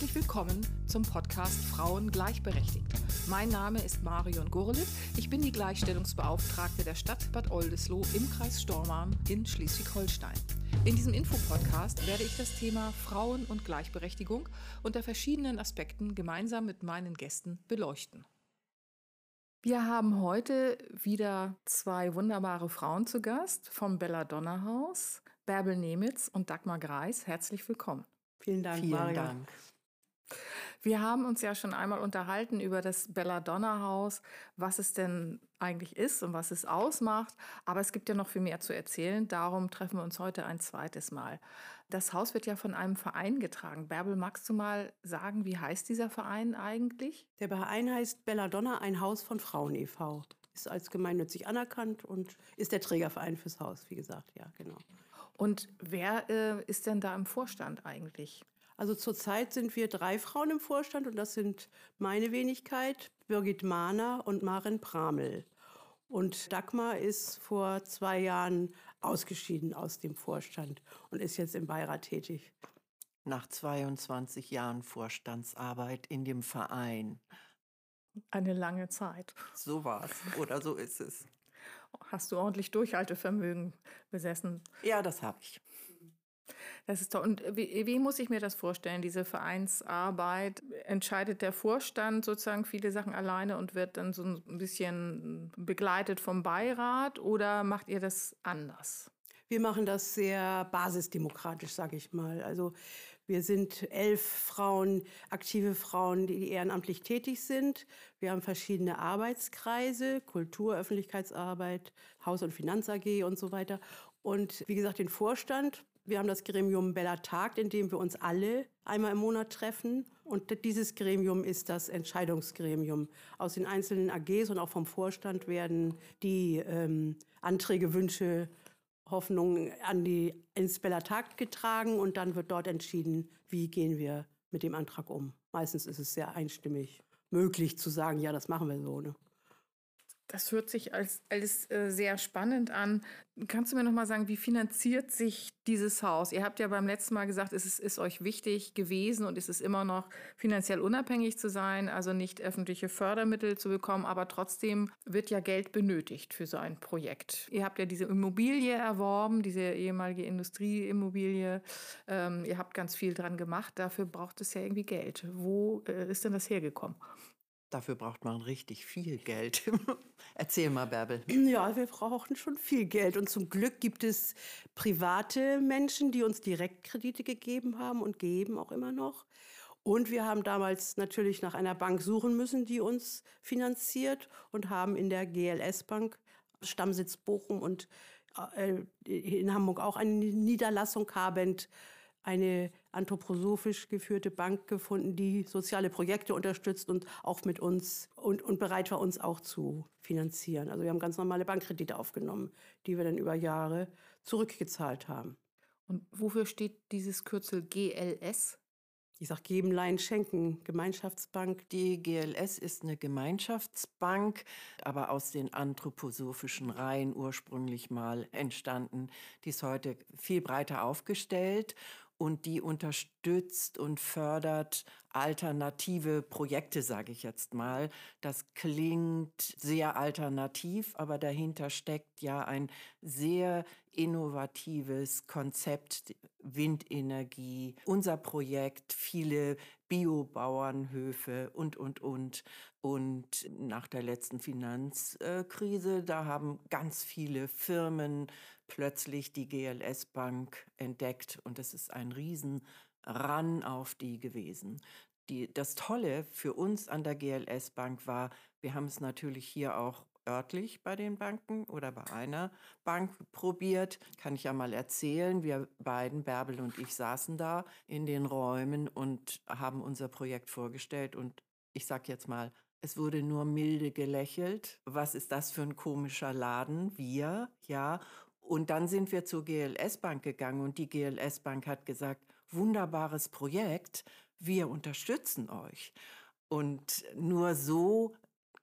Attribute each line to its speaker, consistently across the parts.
Speaker 1: Herzlich willkommen zum Podcast Frauen gleichberechtigt. Mein Name ist Marion Gurlitt. Ich bin die Gleichstellungsbeauftragte der Stadt Bad Oldesloe im Kreis Stormarn in Schleswig-Holstein. In diesem Infopodcast werde ich das Thema Frauen und Gleichberechtigung unter verschiedenen Aspekten gemeinsam mit meinen Gästen beleuchten. Wir haben heute wieder zwei wunderbare Frauen zu Gast vom Belladonna Haus, Bärbel Nemitz und Dagmar Greis. Herzlich willkommen.
Speaker 2: Vielen Dank,
Speaker 3: Vielen
Speaker 2: Mario.
Speaker 3: Dank.
Speaker 1: Wir haben uns ja schon einmal unterhalten über das Belladonna-Haus, was es denn eigentlich ist und was es ausmacht. Aber es gibt ja noch viel mehr zu erzählen. Darum treffen wir uns heute ein zweites Mal. Das Haus wird ja von einem Verein getragen. Bärbel, magst du mal sagen, wie heißt dieser Verein eigentlich?
Speaker 2: Der Verein heißt Belladonna, ein Haus von Frauen e.V. Ist als gemeinnützig anerkannt und ist der Trägerverein fürs Haus, wie gesagt, ja, genau.
Speaker 1: Und wer äh, ist denn da im Vorstand eigentlich?
Speaker 2: Also zurzeit sind wir drei Frauen im Vorstand und das sind meine Wenigkeit, Birgit Mahner und Maren Pramel. Und Dagmar ist vor zwei Jahren ausgeschieden aus dem Vorstand und ist jetzt im Beirat tätig.
Speaker 3: Nach 22 Jahren Vorstandsarbeit in dem Verein.
Speaker 1: Eine lange Zeit.
Speaker 3: So war es oder so ist es.
Speaker 1: Hast du ordentlich Durchhaltevermögen besessen?
Speaker 3: Ja, das habe ich.
Speaker 1: Das ist toll. Und wie, wie, muss ich mir das vorstellen, diese Vereinsarbeit? Entscheidet der Vorstand sozusagen viele Sachen alleine und wird dann so ein bisschen begleitet vom Beirat oder macht ihr das anders?
Speaker 2: Wir machen das sehr basisdemokratisch, sage ich mal. Also wir sind elf Frauen, aktive Frauen, die ehrenamtlich tätig sind. Wir haben verschiedene Arbeitskreise, Kultur, Öffentlichkeitsarbeit, Haus- und Finanz AG und so weiter. Und wie gesagt, den Vorstand. Wir haben das Gremium Bella Tagt, in dem wir uns alle einmal im Monat treffen. Und dieses Gremium ist das Entscheidungsgremium. Aus den einzelnen AGs und auch vom Vorstand werden die ähm, Anträge, Wünsche, Hoffnungen an die, ins Bella Tagt getragen und dann wird dort entschieden, wie gehen wir mit dem Antrag um. Meistens ist es sehr einstimmig möglich zu sagen, ja, das machen wir so. Ne?
Speaker 1: Das hört sich als alles äh, sehr spannend an. Kannst du mir noch mal sagen, wie finanziert sich dieses Haus? Ihr habt ja beim letzten Mal gesagt, es ist, ist, euch wichtig gewesen und es ist immer noch finanziell unabhängig zu sein, also nicht öffentliche Fördermittel zu bekommen, aber trotzdem wird ja Geld benötigt für so ein Projekt. Ihr habt ja diese Immobilie erworben, diese ehemalige Industrieimmobilie. Ähm, ihr habt ganz viel dran gemacht. Dafür braucht es ja irgendwie Geld. Wo äh, ist denn das hergekommen?
Speaker 3: Dafür braucht man richtig viel Geld. Erzähl mal, Bärbel.
Speaker 2: Ja, wir brauchen schon viel Geld. Und zum Glück gibt es private Menschen, die uns Direktkredite gegeben haben und geben auch immer noch. Und wir haben damals natürlich nach einer Bank suchen müssen, die uns finanziert und haben in der GLS Bank, Stammsitz Bochum und äh, in Hamburg auch eine Niederlassung habend, eine anthroposophisch geführte Bank gefunden, die soziale Projekte unterstützt und auch mit uns und, und bereit war, uns auch zu finanzieren. Also wir haben ganz normale Bankkredite aufgenommen, die wir dann über Jahre zurückgezahlt haben.
Speaker 1: Und wofür steht dieses Kürzel GLS?
Speaker 2: Ich sage geben, leihen, schenken, Gemeinschaftsbank.
Speaker 3: Die GLS ist eine Gemeinschaftsbank, aber aus den anthroposophischen Reihen ursprünglich mal entstanden. Die ist heute viel breiter aufgestellt und die unterstützt und fördert alternative Projekte, sage ich jetzt mal. Das klingt sehr alternativ, aber dahinter steckt ja ein sehr innovatives Konzept Windenergie, unser Projekt, viele Biobauernhöfe und, und, und. Und nach der letzten Finanzkrise, da haben ganz viele Firmen plötzlich die GLS Bank entdeckt und es ist ein Riesenran auf die gewesen. Die, das Tolle für uns an der GLS Bank war, wir haben es natürlich hier auch örtlich bei den Banken oder bei einer Bank probiert. Kann ich ja mal erzählen. Wir beiden, Bärbel und ich, saßen da in den Räumen und haben unser Projekt vorgestellt. Und ich sag jetzt mal, es wurde nur milde gelächelt. Was ist das für ein komischer Laden? Wir, ja. Und dann sind wir zur GLS Bank gegangen und die GLS Bank hat gesagt, wunderbares Projekt, wir unterstützen euch. Und nur so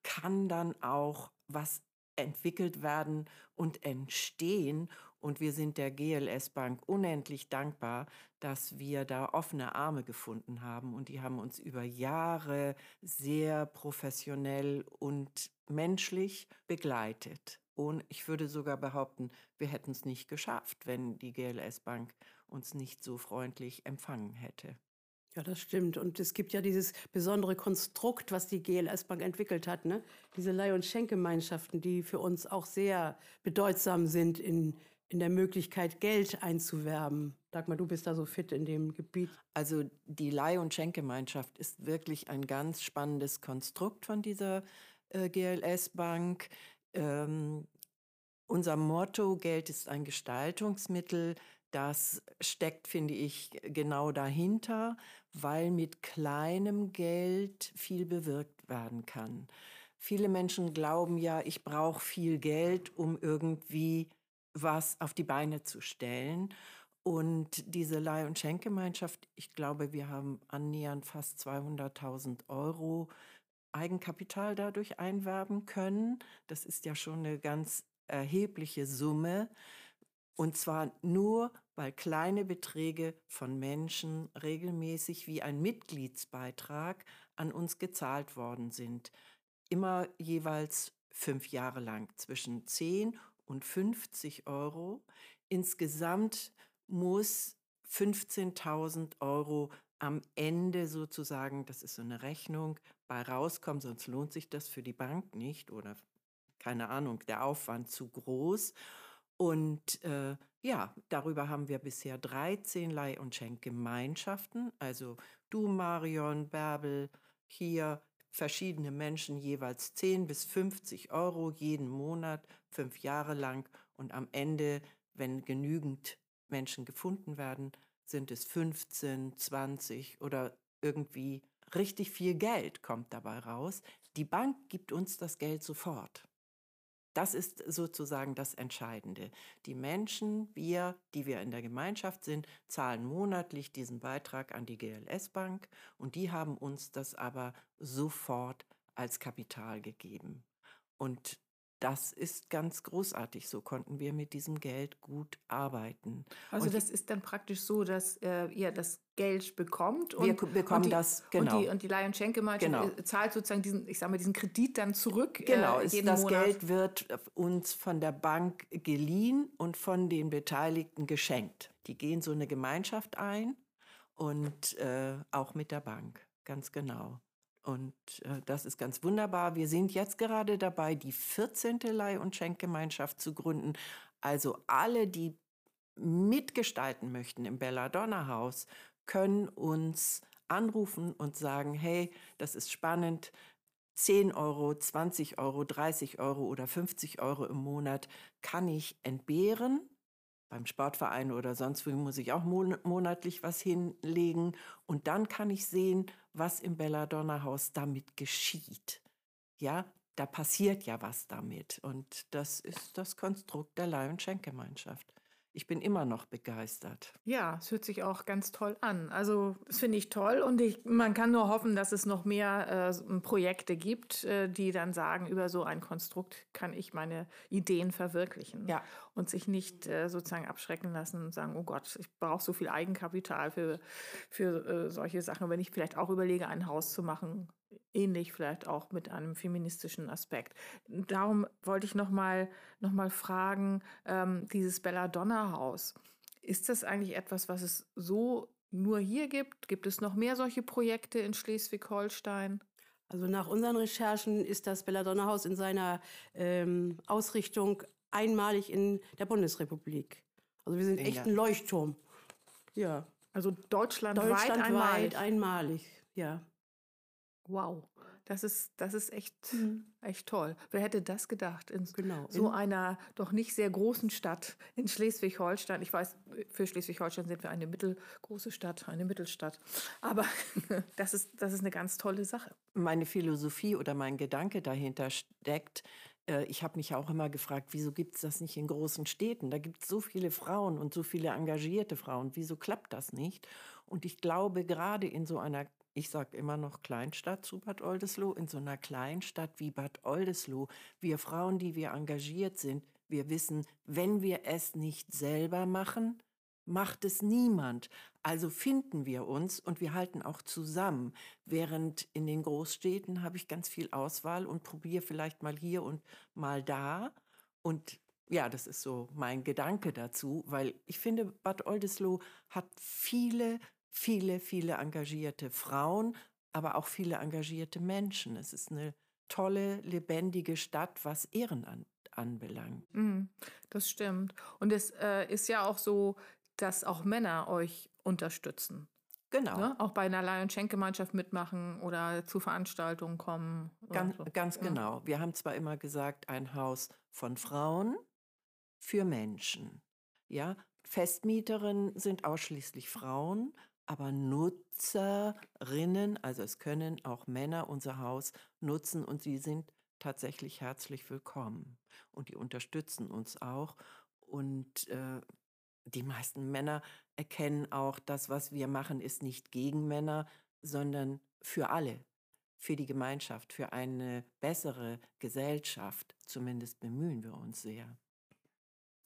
Speaker 3: kann dann auch was entwickelt werden und entstehen. Und wir sind der GLS Bank unendlich dankbar, dass wir da offene Arme gefunden haben. Und die haben uns über Jahre sehr professionell und menschlich begleitet. Und ich würde sogar behaupten, wir hätten es nicht geschafft, wenn die GLS Bank uns nicht so freundlich empfangen hätte.
Speaker 2: Ja, das stimmt. Und es gibt ja dieses besondere Konstrukt, was die GLS Bank entwickelt hat, ne? diese Leih- und Schenkgemeinschaften, die für uns auch sehr bedeutsam sind in, in der Möglichkeit, Geld einzuwerben. Dagmar, du bist da so fit in dem Gebiet.
Speaker 3: Also die Leih- und Schenkgemeinschaft ist wirklich ein ganz spannendes Konstrukt von dieser äh, GLS Bank. Ähm, unser Motto, Geld ist ein Gestaltungsmittel, das steckt, finde ich, genau dahinter, weil mit kleinem Geld viel bewirkt werden kann. Viele Menschen glauben ja, ich brauche viel Geld, um irgendwie was auf die Beine zu stellen. Und diese Leih- und Schenkgemeinschaft, ich glaube, wir haben annähernd fast 200.000 Euro Eigenkapital dadurch einwerben können. Das ist ja schon eine ganz erhebliche Summe. Und zwar nur, weil kleine Beträge von Menschen regelmäßig wie ein Mitgliedsbeitrag an uns gezahlt worden sind. Immer jeweils fünf Jahre lang, zwischen 10 und 50 Euro. Insgesamt muss 15.000 Euro am Ende sozusagen, das ist so eine Rechnung, bei rauskommen, sonst lohnt sich das für die Bank nicht oder keine Ahnung, der Aufwand zu groß. Und äh, ja, darüber haben wir bisher 13 Leih- und Schenkgemeinschaften. Also du, Marion, Bärbel, hier verschiedene Menschen jeweils 10 bis 50 Euro jeden Monat, fünf Jahre lang. Und am Ende, wenn genügend Menschen gefunden werden, sind es 15, 20 oder irgendwie richtig viel Geld kommt dabei raus. Die Bank gibt uns das Geld sofort. Das ist sozusagen das Entscheidende. Die Menschen, wir, die wir in der Gemeinschaft sind, zahlen monatlich diesen Beitrag an die GLS Bank und die haben uns das aber sofort als Kapital gegeben. Und das ist ganz großartig. So konnten wir mit diesem Geld gut arbeiten.
Speaker 1: Also
Speaker 3: und
Speaker 1: das ist dann praktisch so, dass äh, ihr das Geld bekommt
Speaker 3: und wir bekommen
Speaker 1: und die,
Speaker 3: das genau
Speaker 1: und die, und die Leih- und Schenkgemeinschaft
Speaker 3: genau.
Speaker 1: Äh, zahlt sozusagen diesen, ich sage mal, diesen Kredit dann zurück.
Speaker 3: Genau,
Speaker 1: äh,
Speaker 3: ist, das
Speaker 1: Monat.
Speaker 3: Geld wird uns von der Bank geliehen und von den Beteiligten geschenkt. Die gehen so eine Gemeinschaft ein und äh, auch mit der Bank, ganz genau. Und äh, das ist ganz wunderbar. Wir sind jetzt gerade dabei, die 14. Leih- und Schenkgemeinschaft zu gründen. Also alle, die mitgestalten möchten im Belladonna-Haus, können uns anrufen und sagen, hey, das ist spannend, 10 Euro, 20 Euro, 30 Euro oder 50 Euro im Monat kann ich entbehren. Beim Sportverein oder sonst wo muss ich auch monatlich was hinlegen. Und dann kann ich sehen, was im Belladonna-Haus damit geschieht. Ja, da passiert ja was damit. Und das ist das Konstrukt der Leih- und Schenkgemeinschaft. Ich bin immer noch begeistert.
Speaker 1: Ja, es hört sich auch ganz toll an. Also das finde ich toll und ich, man kann nur hoffen, dass es noch mehr äh, Projekte gibt, äh, die dann sagen, über so ein Konstrukt kann ich meine Ideen verwirklichen
Speaker 3: Ja.
Speaker 1: und sich nicht äh, sozusagen abschrecken lassen und sagen, oh Gott, ich brauche so viel Eigenkapital für, für äh, solche Sachen. Wenn ich vielleicht auch überlege, ein Haus zu machen, ähnlich vielleicht auch mit einem feministischen Aspekt. Darum wollte ich noch mal, noch mal fragen, ähm, dieses Belladonna-Haus, ist das eigentlich etwas, was es so nur hier gibt? Gibt es noch mehr solche Projekte in Schleswig-Holstein?
Speaker 2: Also nach unseren Recherchen ist das Belladonna-Haus in seiner ähm, Ausrichtung einmalig in der Bundesrepublik. Also wir sind echt ein Leuchtturm. Ja.
Speaker 1: Also deutschlandweit,
Speaker 2: Deutschlandweit
Speaker 1: einmalig.
Speaker 2: einmalig. Ja.
Speaker 1: Wow, das ist, das ist echt, echt toll. Wer hätte das gedacht? In
Speaker 2: Genau.
Speaker 1: so
Speaker 2: In-
Speaker 1: einer doch nicht sehr großen Stadt in Schleswig-Holstein. Ich weiß, für Schleswig-Holstein sind wir eine mittelgroße Stadt, eine Mittelstadt. Aber das ist, das ist eine ganz tolle Sache.
Speaker 3: meine Philosophie oder mein Gedanke dahinter steckt. äh, Ich habe mich auch immer gefragt, wieso gibt es das nicht in großen Städten? Da gibt es so viele Frauen und so viele engagierte Frauen. Wieso klappt das nicht? Und ich glaube, gerade in so einer, ich sage immer noch Kleinstadt zu Bad Oldesloe, in so einer Kleinstadt wie Bad Oldesloe, wir Frauen, die wir engagiert sind, Wir wissen, wenn wir es nicht selber machen, macht es niemand. Also finden wir uns und wir halten auch zusammen. Während in den Großstädten habe ich ganz viel Auswahl und probiere vielleicht mal hier und mal da. Und ja, das ist so mein Gedanke dazu, weil ich finde, Bad Oldesloe hat viele, viele, viele engagierte Frauen, aber auch viele engagierte Menschen. Es ist eine tolle, lebendige Stadt, was Ehrenamt anbelangt.
Speaker 1: Mm, das stimmt. Und es äh, ist ja auch so, dass auch Männer euch unterstützen.
Speaker 3: Genau.
Speaker 1: Ne? Auch bei einer Leih- und Schenkgemeinschaft mitmachen oder zu Veranstaltungen kommen.
Speaker 3: Ganz,
Speaker 1: so.
Speaker 3: ganz genau. Wir haben zwar immer gesagt, ein Haus von Frauen für Menschen. Ja, Festmieterinnen sind ausschließlich Frauen, aber Nutzerinnen, also es können auch Männer unser Haus nutzen und sie sind tatsächlich herzlich willkommen. Und die unterstützen uns auch. Und äh, die meisten Männer erkennen auch, das, was wir machen, ist nicht gegen Männer, sondern für alle, für die Gemeinschaft, für eine bessere Gesellschaft. Zumindest bemühen wir uns sehr.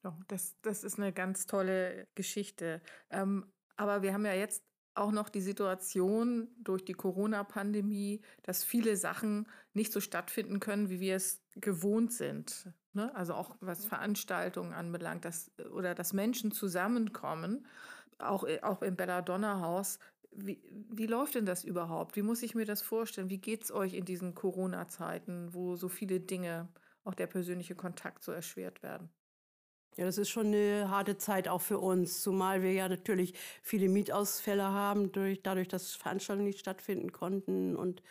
Speaker 1: Ja, das, das ist eine ganz tolle Geschichte. Ähm, aber wir haben ja jetzt auch noch die Situation durch die Corona-Pandemie, dass viele Sachen nicht so stattfinden können, wie wir es gewohnt sind. Ne? Also auch was Veranstaltungen anbelangt, dass, oder dass Menschen zusammenkommen, auch, äh, auch im Belladonna-Haus. Wie, wie läuft denn das überhaupt? Wie muss ich mir das vorstellen? Wie geht es euch in diesen Corona-Zeiten, wo so viele Dinge, auch der persönliche Kontakt so erschwert werden?
Speaker 2: Ja, das ist schon eine harte Zeit auch für uns, zumal wir ja natürlich viele Mietausfälle haben, durch, dadurch, dass Veranstaltungen nicht stattfinden konnten und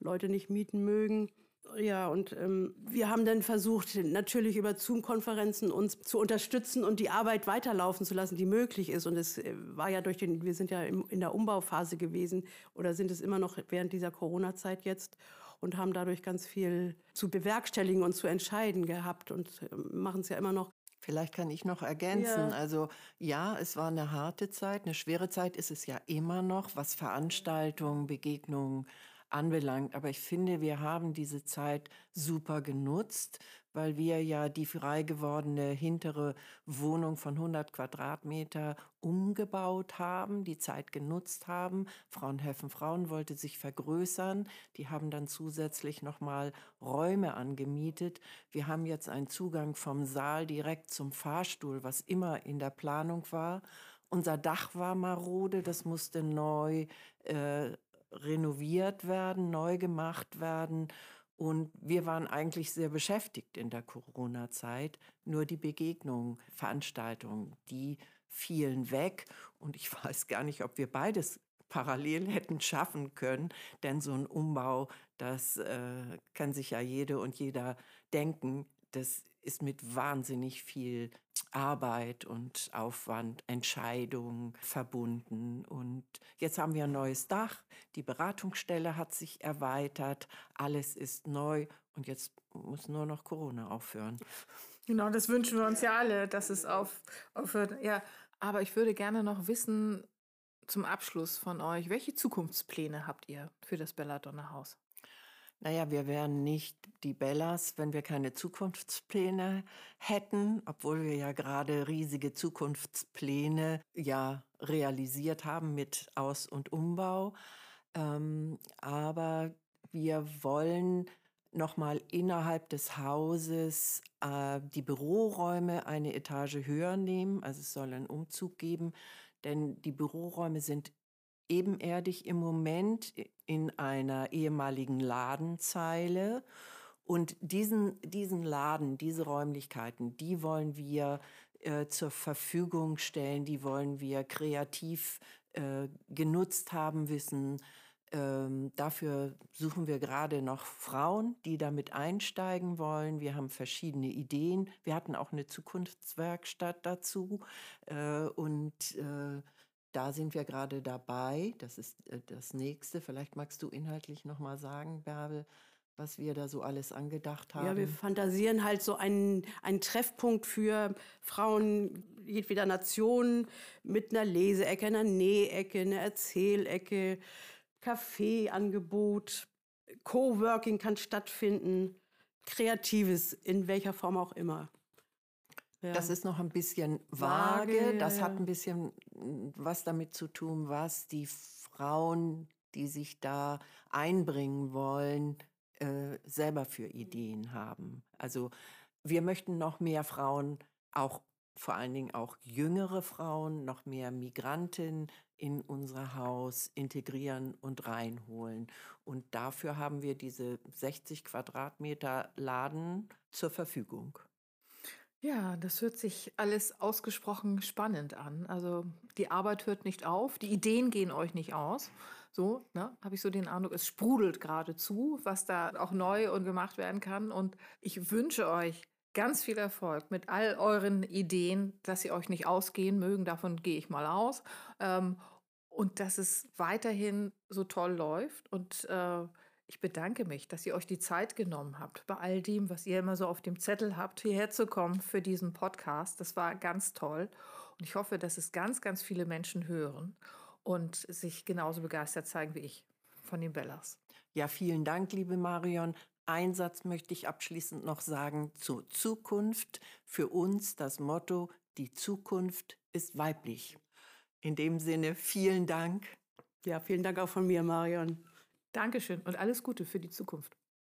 Speaker 2: Leute nicht mieten mögen. Ja, und ähm, wir haben dann versucht, natürlich über Zoom-Konferenzen uns zu unterstützen und die Arbeit weiterlaufen zu lassen, die möglich ist. Und es äh, war ja durch den, wir sind ja im, in der Umbauphase gewesen oder sind es immer noch während dieser Corona-Zeit jetzt und haben dadurch ganz viel zu bewerkstelligen und zu entscheiden gehabt und äh, machen es ja immer noch.
Speaker 3: Vielleicht kann ich noch ergänzen.
Speaker 2: Ja.
Speaker 3: Also ja, es war eine harte Zeit, eine schwere Zeit ist es ja immer noch, was Veranstaltungen, Begegnungen anbelangt. Aber ich finde, wir haben diese Zeit super genutzt, weil wir ja die frei gewordene hintere Wohnung von 100 Quadratmeter umgebaut haben, die Zeit genutzt haben. Frauenhelfen Frauen wollte sich vergrößern. Die haben dann zusätzlich nochmal Räume angemietet. Wir haben jetzt einen Zugang vom Saal direkt zum Fahrstuhl, was immer in der Planung war. Unser Dach war marode, das musste neu äh, renoviert werden, neu gemacht werden. Und wir waren eigentlich sehr beschäftigt in der Corona-Zeit. Nur die Begegnungen, Veranstaltungen, die fielen weg. Und ich weiß gar nicht, ob wir beides parallel hätten schaffen können. Denn so ein Umbau, das äh, kann sich ja jede und jeder denken. Das ist mit wahnsinnig viel Arbeit und Aufwand, Entscheidungen verbunden. Und jetzt haben wir ein neues Dach, die Beratungsstelle hat sich erweitert, alles ist neu und jetzt muss nur noch Corona aufhören.
Speaker 1: Genau, das wünschen wir uns ja alle, dass es auf, aufhört. Ja, aber ich würde gerne noch wissen, zum Abschluss von euch, welche Zukunftspläne habt ihr für das Belladonna-Haus?
Speaker 3: Naja, wir wären nicht die Bellas, wenn wir keine Zukunftspläne hätten, obwohl wir ja gerade riesige Zukunftspläne ja realisiert haben mit Aus- und Umbau. Aber wir wollen nochmal innerhalb des Hauses äh, die Büroräume eine Etage höher nehmen. Also es soll einen Umzug geben, denn die Büroräume sind ebenerdig im Moment in einer ehemaligen Ladenzeile. Und diesen, diesen Laden, diese Räumlichkeiten, die wollen wir äh, zur Verfügung stellen, die wollen wir kreativ äh, genutzt haben wissen. Ähm, dafür suchen wir gerade noch Frauen, die damit einsteigen wollen. Wir haben verschiedene Ideen. Wir hatten auch eine Zukunftswerkstatt dazu. Äh, und äh, da sind wir gerade dabei. Das ist äh, das nächste. Vielleicht magst du inhaltlich noch mal sagen, Bärbel, was wir da so alles angedacht haben.
Speaker 2: Ja, wir fantasieren halt so einen, einen Treffpunkt für Frauen jedweder Nation mit einer Leseecke, einer Nähecke, einer Erzählecke, Kaffeeangebot, Coworking kann stattfinden, Kreatives in welcher Form auch immer.
Speaker 3: Ja. Das ist noch ein bisschen vage. vage das hat ein bisschen hm, was damit zu tun, was die Frauen, die sich da einbringen wollen, äh, selber für Ideen haben. Also wir möchten noch mehr Frauen, auch vor allen Dingen auch jüngere Frauen, noch mehr Migranten in unser Haus integrieren und reinholen. Und dafür haben wir diese 60 Quadratmeter Laden zur Verfügung.
Speaker 1: Ja, das hört sich alles ausgesprochen spannend an. Also die Arbeit hört nicht auf, die Ideen gehen euch nicht aus. So, ne, habe ich so den Eindruck, es sprudelt geradezu, was da auch neu und gemacht werden kann. Und ich wünsche euch ganz viel Erfolg mit all euren Ideen, dass sie euch nicht ausgehen mögen. Davon gehe ich mal aus. Ähm, und dass es weiterhin so toll läuft. Und äh, ich bedanke mich, dass ihr euch die Zeit genommen habt, bei all dem, was ihr immer so auf dem Zettel habt, hierher zu kommen für diesen Podcast. Das war ganz toll. Und ich hoffe, dass es ganz, ganz viele Menschen hören und sich genauso begeistert zeigen wie ich von den Bellas.
Speaker 3: Ja, vielen Dank, liebe Marion. Ein Satz möchte ich abschließend noch sagen zur Zukunft. Für uns das Motto, die Zukunft ist weiblich. In dem Sinne, vielen Dank.
Speaker 2: Ja, vielen Dank auch von mir, Marion.
Speaker 1: Dankeschön und alles Gute für die Zukunft.